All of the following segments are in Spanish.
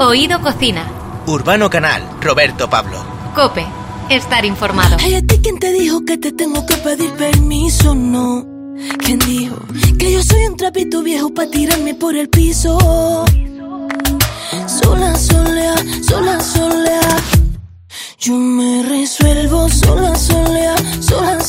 Oído Cocina. Urbano Canal, Roberto Pablo. Cope, estar informado. Ay, ¿a ti quién te dijo que te tengo que pedir permiso? No. ¿Quién dijo que yo soy un trapito viejo para tirarme por el piso? Sola, solea, sola, solea. Yo me resuelvo sola, solea, sola, solea.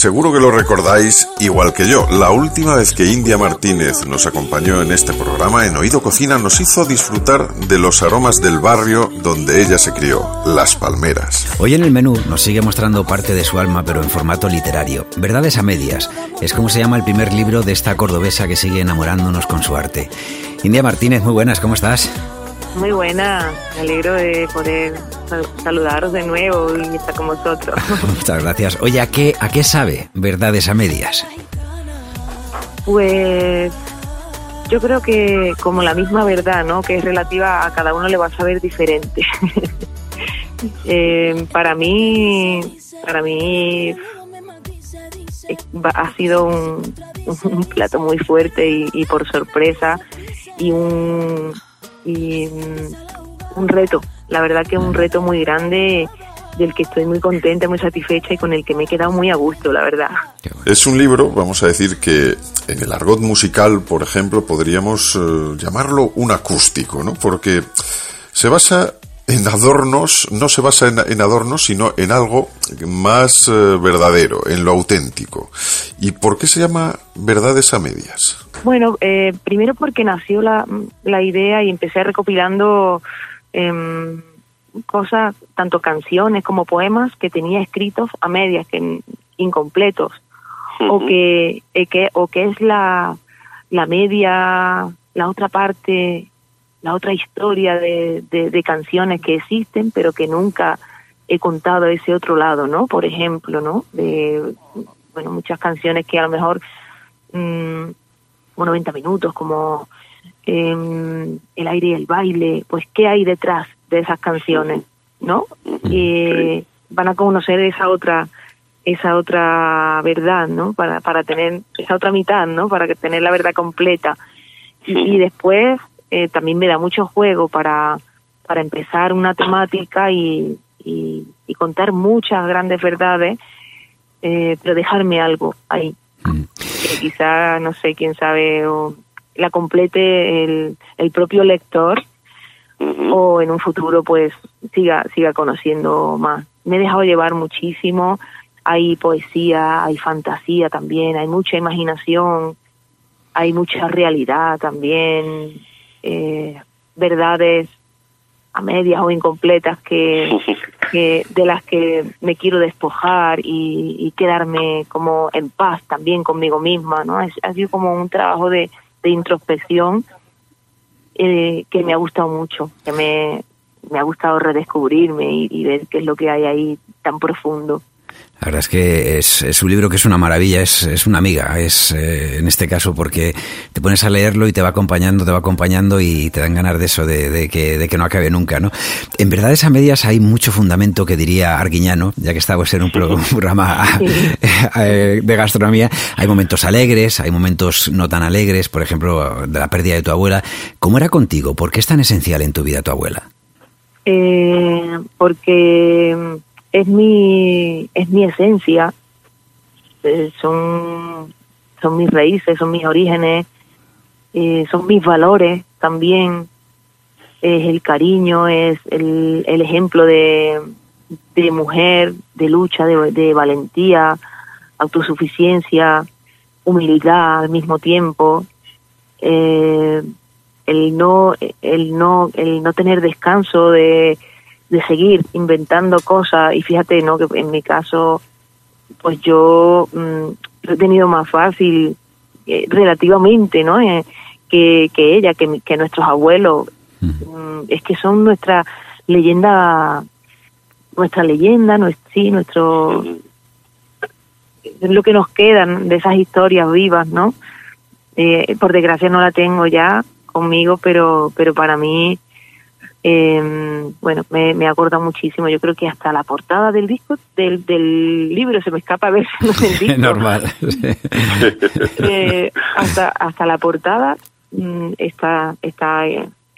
Seguro que lo recordáis igual que yo. La última vez que India Martínez nos acompañó en este programa, en Oído Cocina, nos hizo disfrutar de los aromas del barrio donde ella se crió, Las Palmeras. Hoy en el menú nos sigue mostrando parte de su alma, pero en formato literario. Verdades a medias. Es como se llama el primer libro de esta cordobesa que sigue enamorándonos con su arte. India Martínez, muy buenas, ¿cómo estás? Muy buena, me alegro de poder saludaros de nuevo y estar con vosotros. Muchas gracias. Oye, ¿a qué, ¿a qué sabe Verdades a Medias? Pues yo creo que como la misma verdad, ¿no? Que es relativa a cada uno le va a saber diferente. eh, para mí, para mí eh, ha sido un, un plato muy fuerte y, y por sorpresa y un y un reto, la verdad que es un reto muy grande del que estoy muy contenta, muy satisfecha y con el que me he quedado muy a gusto, la verdad. Es un libro, vamos a decir que en el argot musical, por ejemplo, podríamos eh, llamarlo un acústico, ¿no? Porque se basa en adornos, no se basa en, en adornos, sino en algo más eh, verdadero, en lo auténtico. ¿Y por qué se llama Verdades a Medias? Bueno, eh, primero porque nació la, la idea y empecé recopilando em, cosas, tanto canciones como poemas que tenía escritos a medias, que incompletos, o que, eh, que o que es la, la media, la otra parte, la otra historia de, de, de canciones que existen, pero que nunca he contado ese otro lado, ¿no? Por ejemplo, ¿no? De, bueno, muchas canciones que a lo mejor mmm, como 90 minutos, como eh, el aire y el baile, pues qué hay detrás de esas canciones, ¿no? Y van a conocer esa otra esa otra verdad, ¿no? Para para tener esa otra mitad, ¿no? Para que tener la verdad completa. Y, y después eh, también me da mucho juego para para empezar una temática y, y, y contar muchas grandes verdades, eh, pero dejarme algo ahí. Que quizá, no sé, quién sabe, o la complete el, el propio lector o en un futuro pues siga, siga conociendo más. Me he dejado llevar muchísimo, hay poesía, hay fantasía también, hay mucha imaginación, hay mucha realidad también, eh, verdades a medias o incompletas que, que de las que me quiero despojar y, y, quedarme como en paz también conmigo misma, ¿no? Es, ha sido como un trabajo de, de introspección eh, que me ha gustado mucho, que me, me ha gustado redescubrirme y, y, ver qué es lo que hay ahí tan profundo. La verdad es que es, es, un libro que es una maravilla, es, es una amiga, es eh, en este caso porque te pones a leerlo y te va acompañando, te va acompañando y te dan ganas de eso, de, de, que, de que no acabe nunca, ¿no? En verdad, a medias hay mucho fundamento que diría Arguiñano, ya que estamos en un programa sí. de gastronomía. Hay momentos alegres, hay momentos no tan alegres, por ejemplo, de la pérdida de tu abuela. ¿Cómo era contigo? ¿Por qué es tan esencial en tu vida tu abuela? Eh, porque es mi es mi esencia. Eh, son son mis raíces son mis orígenes eh, son mis valores también. Es el cariño es el, el ejemplo de, de mujer de lucha de, de valentía autosuficiencia humildad al mismo tiempo. Eh, el no el no el no tener descanso de de seguir inventando cosas. Y fíjate no que en mi caso pues yo mmm, lo he tenido más fácil eh, relativamente no eh, que, que ella que, que nuestros abuelos. Mmm, es que son nuestra leyenda nuestra leyenda nuestro, sí nuestro es lo que nos quedan de esas historias vivas no eh, por desgracia no la tengo ya conmigo pero pero para mí eh, bueno, me, me acorda muchísimo. Yo creo que hasta la portada del disco, del, del libro, se me escapa a ver el disco. Normal. eh, hasta, hasta la portada mmm, está, está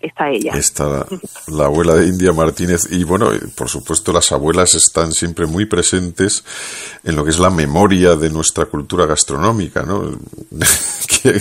está ella. Está la, abuela de India Martínez y bueno, por supuesto las abuelas están siempre muy presentes en lo que es la memoria de nuestra cultura gastronómica, ¿no?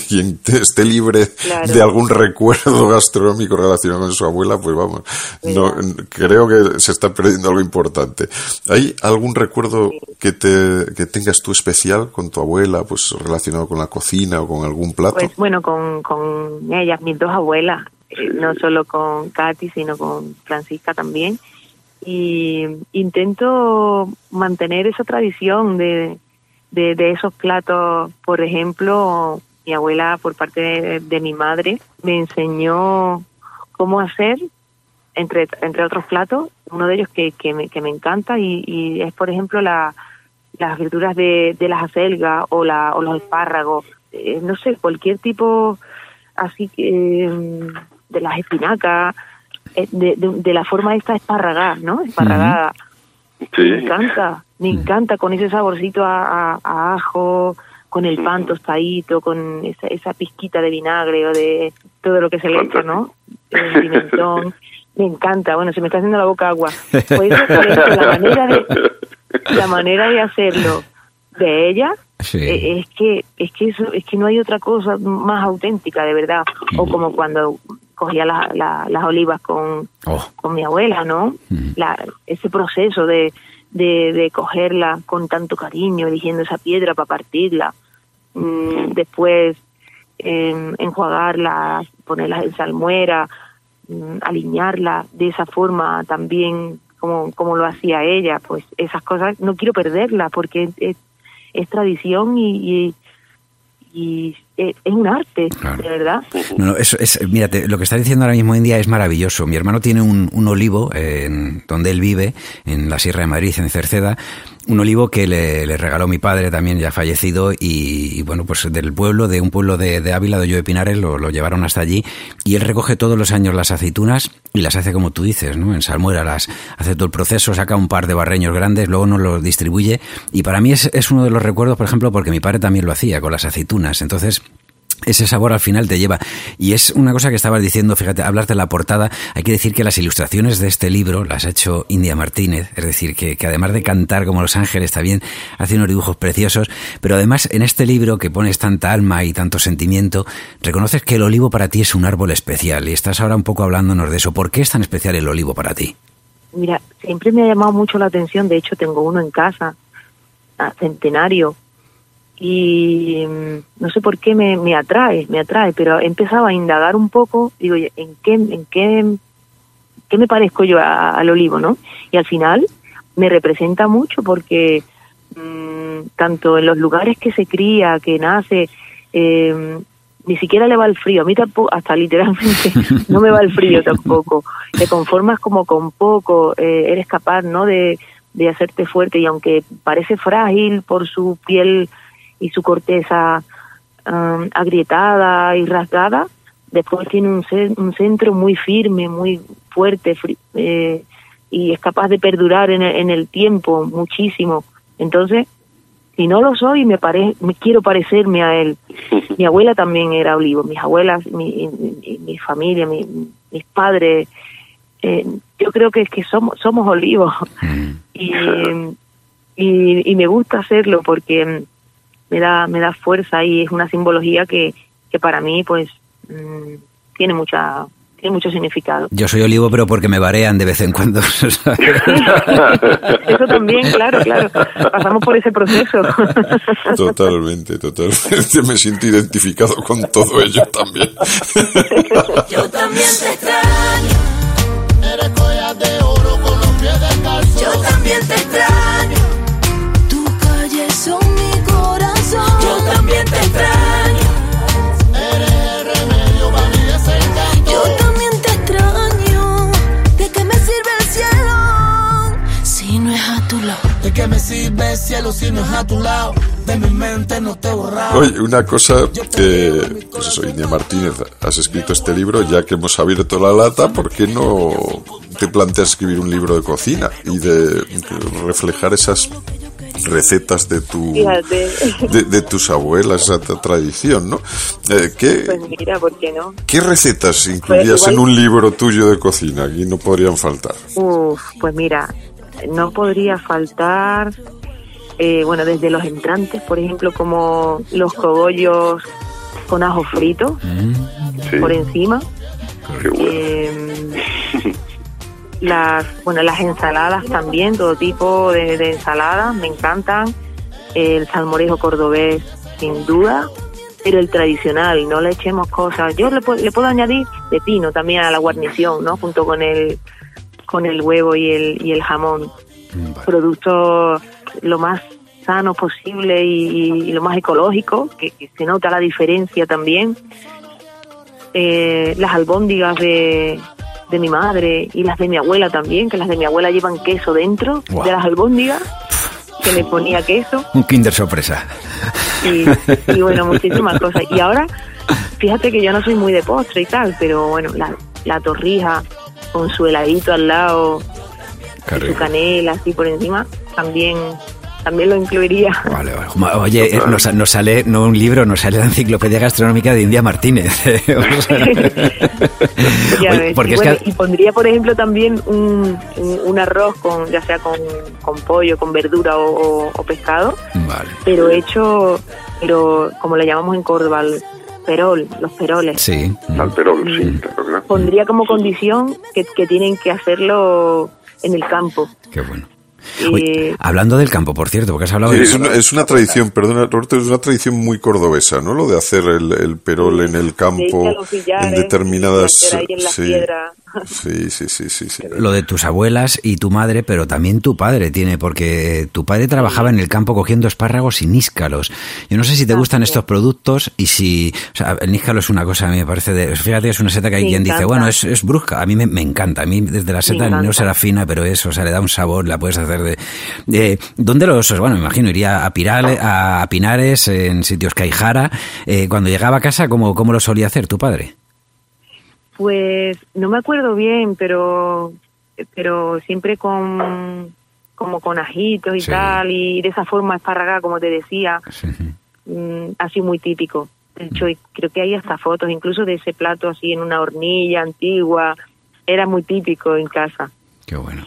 Quien esté libre de algún recuerdo gastronómico relacionado con su abuela, pues vamos, no, creo que se está perdiendo algo importante. ¿Hay algún recuerdo que, te, que tengas tú especial con tu abuela, pues relacionado con la cocina o con algún plato? Pues bueno, con, con ellas, mis dos abuelas, eh, no solo con Katy, sino con Francisca también. Y intento mantener esa tradición de, de, esos platos. Por ejemplo, mi abuela, por parte de, mi madre, me enseñó cómo hacer, entre, entre otros platos, uno de ellos que, que, me, que me encanta y, es, por ejemplo, la, las verduras de, de las acelgas o, la, o los espárragos. Eh, no sé, cualquier tipo así que de las espinacas, eh, de, de, la forma esta esparragada, ¿no? Esparragada. Me encanta, me encanta con ese saborcito a, ajo, con el pan tostadito, con esa, esa pizquita de vinagre o de todo lo que se le echa, ¿no? El pimentón. Me encanta, bueno, se me está haciendo la boca agua. Pues la manera de, la manera de hacerlo de ella eh, es que es que eso es que no hay otra cosa más auténtica de verdad o como cuando cogía las olivas con, oh. con mi abuela, ¿no? La, ese proceso de, de, de, cogerla con tanto cariño, eligiendo esa piedra para partirla, mm, después eh, enjuagarla, ponerla en salmuera, mm, alinearla de esa forma también como, como lo hacía ella, pues esas cosas no quiero perderlas porque es, es, tradición y, y es un arte, de verdad. No, eso es, mírate, lo que está diciendo ahora mismo India es maravilloso. Mi hermano tiene un, un olivo en donde él vive, en la Sierra de Madrid, en Cerceda, un olivo que le, regaló mi padre también ya fallecido y, bueno pues del pueblo de un pueblo de, Ávila de Yo de Pinares lo, lo, llevaron hasta allí y él recoge todos los años las aceitunas y las hace como tú dices no en salmuera las hace todo el proceso saca un par de barreños grandes luego nos los distribuye y para mí es, es uno de los recuerdos por ejemplo porque mi padre también lo hacía con las aceitunas. Entonces ese sabor al final te lleva. Y es una cosa que estabas diciendo, fíjate, hablar de la portada, hay que decir que las ilustraciones de este libro las ha hecho India Martínez, es decir, que, además de cantar como Los Ángeles también hace unos dibujos preciosos, pero además en este libro que pones tanta alma y tanto sentimiento, reconoces que el olivo para ti es un árbol especial y estás ahora un poco hablándonos de eso. ¿Por qué es tan especial el olivo para ti? Mira, siempre me ha llamado mucho la atención, de hecho tengo uno en casa, centenario, y mm, no sé por qué me, me atrae, me atrae, pero he empezado a indagar un poco, digo, ¿en qué, en qué, qué me parezco yo al olivo, no? Y al final me representa mucho porque mm, tanto en los lugares que se cría, que nace, eh, ni siquiera le va el frío, a mí tampoco, hasta literalmente no me va el frío tampoco, te conformas como con poco, eh, eres capaz, ¿no?, de, de hacerte fuerte y aunque parece frágil por su piel y su corteza um, agrietada y rasgada, después tiene un, un centro muy firme, muy fuerte eh, y es capaz de perdurar en el, en el tiempo muchísimo. Entonces, si no lo soy, me, pare, me quiero parecerme a él. Mi abuela también era olivo, mis abuelas, mi, mi, familia, mi, mis padres. Eh, yo creo que es que somos somos olivos mm. y, y, y, me gusta hacerlo porque me da, me da fuerza y es una simbología que, que para mí pues mm, tiene mucha tiene mucho significado. Yo soy olivo, pero porque me varean de vez en cuando. Eso también, claro, claro. Pasamos por ese proceso. Totalmente, totalmente. Me siento identificado con todo ello también. Yo también te extraño. Cielo si no es a tu lado? De mi mente no te he borrado. Oye, una cosa que, pues eso, India Martínez, has escrito este libro, ya que hemos abierto la lata, ¿por qué no te planteas escribir un libro de cocina y de reflejar esas recetas de tu Fíjate. de, de tus abuelas, esa tra- tradición, ¿no? Eh, ¿qué, Pues mira, ¿por qué no? ¿Qué recetas incluirías Pues igual- en un libro tuyo de cocina? Aquí no podrían faltar. Uf, pues mira, no podría faltar, eh, bueno, desde los entrantes, por ejemplo, como los cogollos con ajo frito Sí, por encima. qué bueno. Eh, las, bueno, las ensaladas también, todo tipo de, de ensaladas, me encantan. El salmorejo cordobés, sin duda, pero el tradicional, no le echemos cosas. Yo le, le puedo añadir pepino también a la guarnición, ¿no? Junto con el, con el huevo y el, y el jamón. Producto lo más sano posible y, y lo más ecológico, que, que se nota la diferencia también eh, las albóndigas de, de mi madre y las de mi abuela también, que las de mi abuela llevan queso dentro Guau. de las albóndigas, que le ponía queso Un Kinder sorpresa. y, y bueno, muchísimas cosas. Y ahora, fíjate que yo no soy muy de postre y tal, pero bueno, la, la torrija con su heladito al lado, su canela así por encima, también también lo incluiría. Vale, vale. Oye, eh, nos, nos sale, no un libro, nos sale la enciclopedia gastronómica de India Martínez. O sea, Ya Oye, ves. porque y, es bueno, que... y pondría, por ejemplo, también un, un, un arroz con, ya sea con, con pollo, con verdura o, o- o pescado, Vale. pero hecho, pero como le llamamos en Córdoba, el perol, los peroles. Sí. Al perol, sí, claro. Pondría como condición que, que tienen que hacerlo en el campo. Qué bueno. Oye, hablando del campo, por cierto, porque has hablado de... Es una, es una tradición, perdona, Roberto, es una tradición muy cordobesa, ¿no? Lo de hacer el, el perol en el campo, en determinadas... en sí, sí, sí, sí, sí, sí. Lo de tus abuelas y tu madre, pero también tu padre tiene, porque tu padre trabajaba en el campo cogiendo espárragos y níscalos. Yo no sé si te gustan estos productos y si, o sea, el níscalo es una cosa, a mí me parece de, fíjate, es una seta que hay Me quien dice, bueno, es, es brusca, a mí me, me encanta, a mí desde la seta no será fina, pero eso, o sea, le da un sabor, la puedes hacer de, de ¿dónde los, bueno, me imagino, iría a, Pirale, a, Pinares, en sitios que hay jara, eh, cuando llegaba a casa, ¿cómo, ¿cómo lo solía hacer tu padre? Pues no me acuerdo bien, pero pero siempre con como con ajitos y Sí. tal y de esa forma esparragada como te decía, Sí. mm, así muy típico. De hecho, creo que hay hasta fotos incluso de ese plato así en una hornilla antigua. Era muy típico en casa. Qué bueno.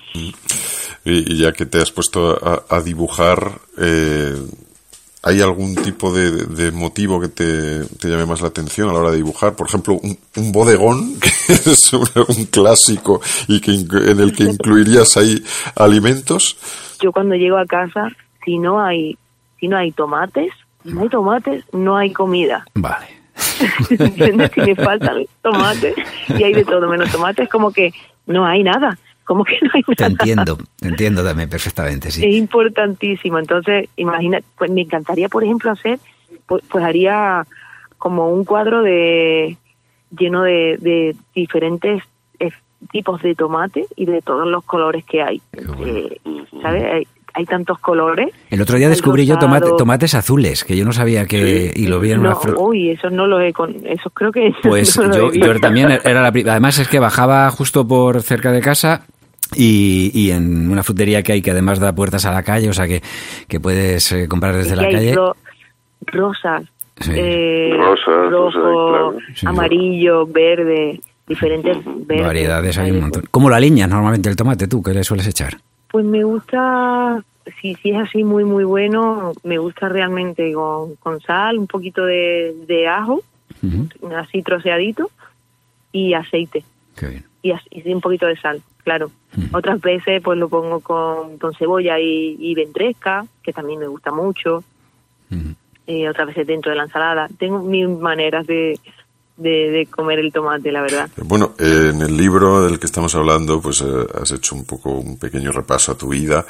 Y, y ya que te has puesto a, a dibujar, eh, ¿hay algún tipo de, de motivo que te, te llame más la atención a la hora de dibujar? Por ejemplo, un, un bodegón, que es un, un clásico y que en el que incluirías ahí alimentos. Yo cuando llego a casa, si no hay si no hay tomates, si no hay tomates, no hay comida. Vale. ¿Entiendes? Si me faltan tomates y hay de todo menos tomates, como que no hay nada. Como que no hay Te entiendo, te entiendo también perfectamente, Es sí. importantísimo. Entonces, imagina, pues me encantaría, por ejemplo, hacer, pues, pues haría como un cuadro de lleno de, de diferentes eh, tipos de tomate y de todos los colores que hay. bueno. Eh, ¿Sabes? Hay, hay tantos colores. El otro día descubrí yo tomate- tomates azules, que yo no sabía que... Y lo vi en una... Fro- uy, esos no los he con, esos creo que Pues no yo, yo también era la pri- Además es que bajaba justo por cerca de casa y, y en una frutería que hay que además da puertas a la calle, o sea que, que puedes eh, comprar desde Y la hay calle. ro- rosas, Sí. eh, Rosas, rosas, rojo, claro. Amarillo, verde, diferentes verdes. Variedades hay un montón. ¿Cómo lo aliñas normalmente el tomate tú? ¿Qué le sueles echar? Pues me gusta, si, si es así muy, muy bueno, me gusta realmente con, con sal, un poquito de, de ajo, así troceadito, y aceite, Qué bien. Y, y un poquito de sal, claro. Otras veces pues lo pongo con, con cebolla y, y ventresca, que también me gusta mucho, Ujú. eh, otras veces dentro de la ensalada. Tengo mil maneras de, de, de comer el tomate, la verdad. Bueno, eh, en el libro del que estamos hablando, pues eh, has hecho un poco un pequeño repaso a tu vida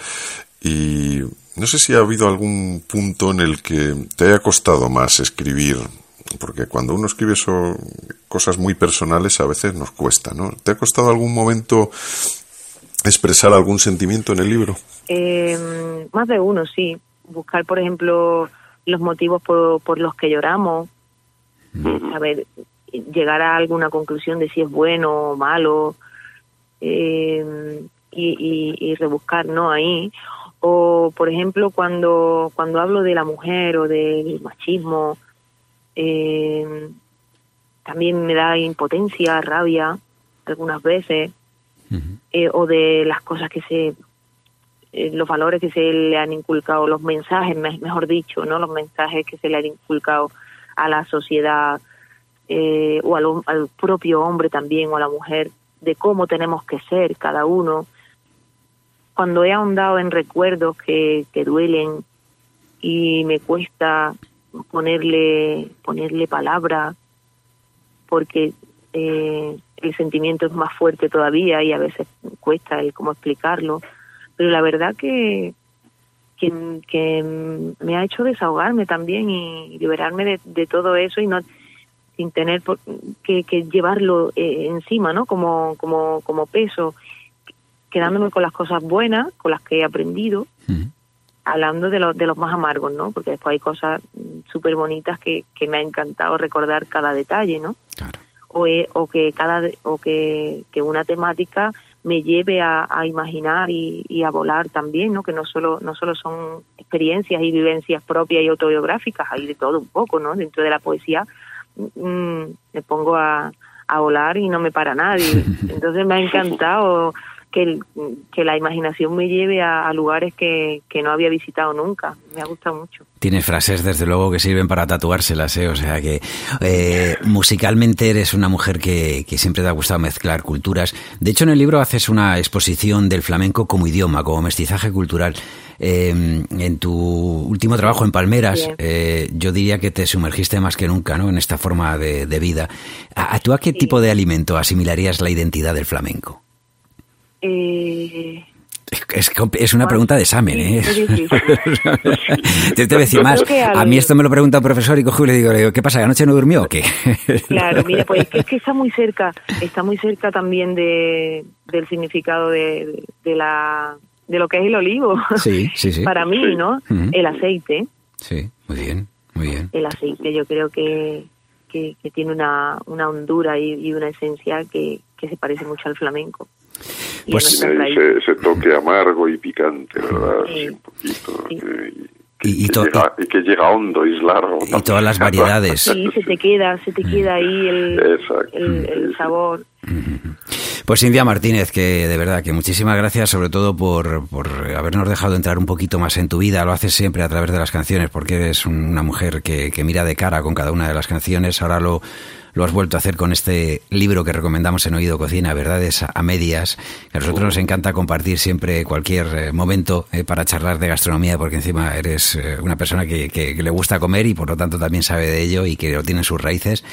y no sé si ha habido algún punto en el que te haya costado más escribir, porque cuando uno escribe eso, cosas muy personales a veces nos cuesta, ¿no? ¿Te ha costado algún momento expresar algún sentimiento en el libro? Eh, más de uno, sí. Buscar, por ejemplo, los motivos por, por los que lloramos, saber llegar a alguna conclusión de si es bueno o malo, eh, y, y, y rebuscar, ¿no? Ahí. O, por ejemplo, cuando, cuando hablo de la mujer o del machismo, eh, también me da impotencia, rabia, algunas veces, eh, o de las cosas que se, eh, los valores que se le han inculcado, los mensajes, me- mejor dicho, ¿no? Los mensajes que se le han inculcado a la sociedad eh, o al, al propio hombre también o a la mujer de cómo tenemos que ser cada uno. Cuando he ahondado en recuerdos que, que duelen y me cuesta ponerle ponerle palabra porque eh, el sentimiento es más fuerte todavía y a veces cuesta el cómo explicarlo. Pero la verdad que que, me ha hecho desahogarme también y liberarme de, todo eso y no sin tener que, que llevarlo eh, encima no como como como peso. Quedándome con las cosas buenas con las que he aprendido hablando de los de los más amargos no porque después hay cosas súper bonitas que, que me ha encantado recordar cada detalle no o, eh, o que cada o que, que una temática me lleve a, a imaginar y, y a volar también no que no solo no solo son experiencias y vivencias propias y autobiográficas hay de todo un poco no dentro de la poesía mm, me pongo a, a volar y no me para nadie. Entonces me ha encantado que, el- que la imaginación me lleve a, a lugares que, que no había visitado nunca me ha gustado mucho Tienes frases, desde luego, que sirven para tatuárselas, ¿eh? O sea que eh, musicalmente eres una mujer que, que siempre te ha gustado mezclar culturas. De hecho, en el libro haces una exposición del flamenco como idioma, como mestizaje cultural. Eh, en tu último trabajo en Palmeras, eh, yo diría que te sumergiste más que nunca ¿no? en esta forma de, de vida. ¿A, a tú a qué tipo de alimento asimilarías la identidad del flamenco? Eh, Es, es una pregunta de examen, ¿eh? Te te voy a decir más. A mí esto me lo pregunta un profesor y cojo y le digo, le digo, ¿qué pasa? ¿Que anoche no durmió o qué? Claro, mira, pues es que, es que está muy cerca, está muy cerca también de, del significado de, de la de lo que es el olivo. Sí, sí, sí. Para mí, ¿no? El aceite, Sí, muy bien, muy bien. el aceite, yo creo que, que, que tiene una, una hondura y, y una esencia que, que se parece mucho al flamenco. Pues- ese, ese toque amargo y picante, ¿verdad? Sí. Sí, un poquito. Sí. que- Y- y que llega- y que llega hondo y es largo. Y todas las variedades. Sí, se te queda, se te queda ahí el, el, el sabor. Pues Cintia Martínez, que de verdad que muchísimas gracias sobre todo por, por habernos dejado entrar un poquito más en tu vida. Lo haces siempre a través de las canciones porque eres una mujer que, que mira de cara con cada una de las canciones. Ahora lo, lo has vuelto a hacer con este libro que recomendamos en Oído Cocina, Verdades a medias. Que a nosotros nos encanta compartir siempre cualquier eh, momento eh, para charlar de gastronomía porque encima eres eh, una persona que, que- que le gusta comer y por lo tanto también sabe de ello y que lo tiene en sus raíces.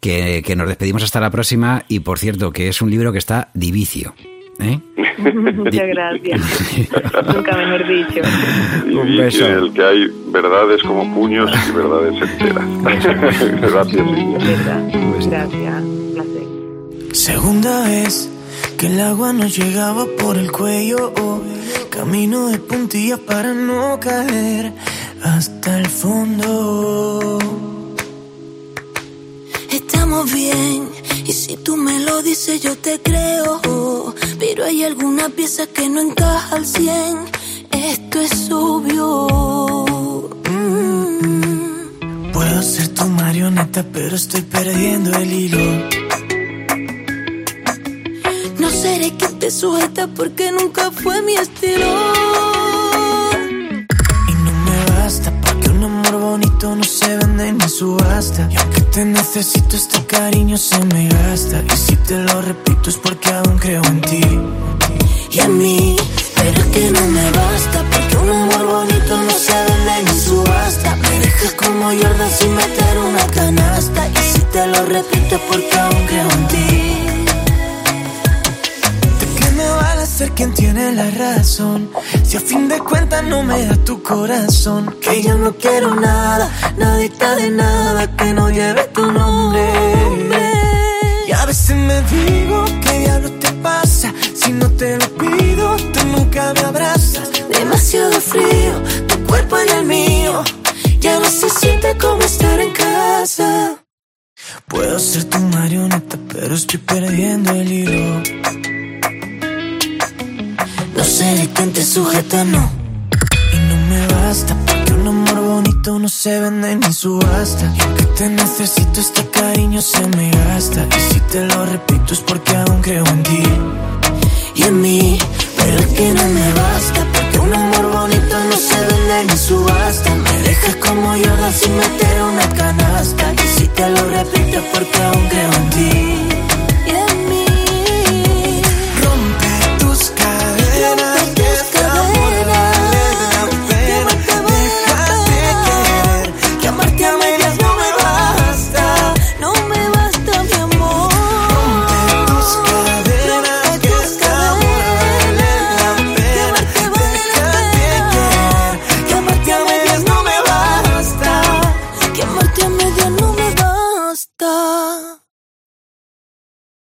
Que, que nos despedimos hasta la próxima y por cierto que es un libro que está divicio. ¿Eh? Muchas gracias. Nunca mejor dicho. Y Un beso. en el que hay verdades como puños y verdades enteras. Gracias. Gracias. Placer. Segunda vez que el agua nos llegaba por el cuello. oh, camino de puntillas para no caer hasta el fondo. Estamos bien, si tú me lo dices yo te creo. Pero hay alguna pieza que no encaja al cien. Esto es obvio. Mm. Puedo ser tu marioneta, pero estoy perdiendo el hilo. No seré quien te sujeta porque nunca fue mi estilo. Bonito no se vende ni subasta. Y aunque te necesito, este cariño se me gasta. Y si te lo repito, es porque aún creo en ti. y a mí. Pero es que no me basta, porque un amor bonito no se vende ni subasta. Me dejas como Jordan sin meter una canasta. Y si te lo repito es porque aún creo en ti. Ser quien tiene la razón? Si a fin de cuentas no me da tu corazón. Que yo no quiero nada, nadita de nada que no lleve tu nombre. Y a veces me digo, ¿qué diablo te pasa? Si no te lo pido, tú nunca me abrazas. Demasiado frío, tu cuerpo en el mío. Ya no se siente como estar en casa. Puedo ser tu marioneta, pero estoy perdiendo el hilo. Sujeta, no. basta. Porque un amor bonito no se vende ni subasta. Y aunque te necesito, este cariño se me gasta. Y si te lo repito es porque aún creo en ti y en mí. Pero es que no me basta. Porque un amor bonito no se vende ni subasta.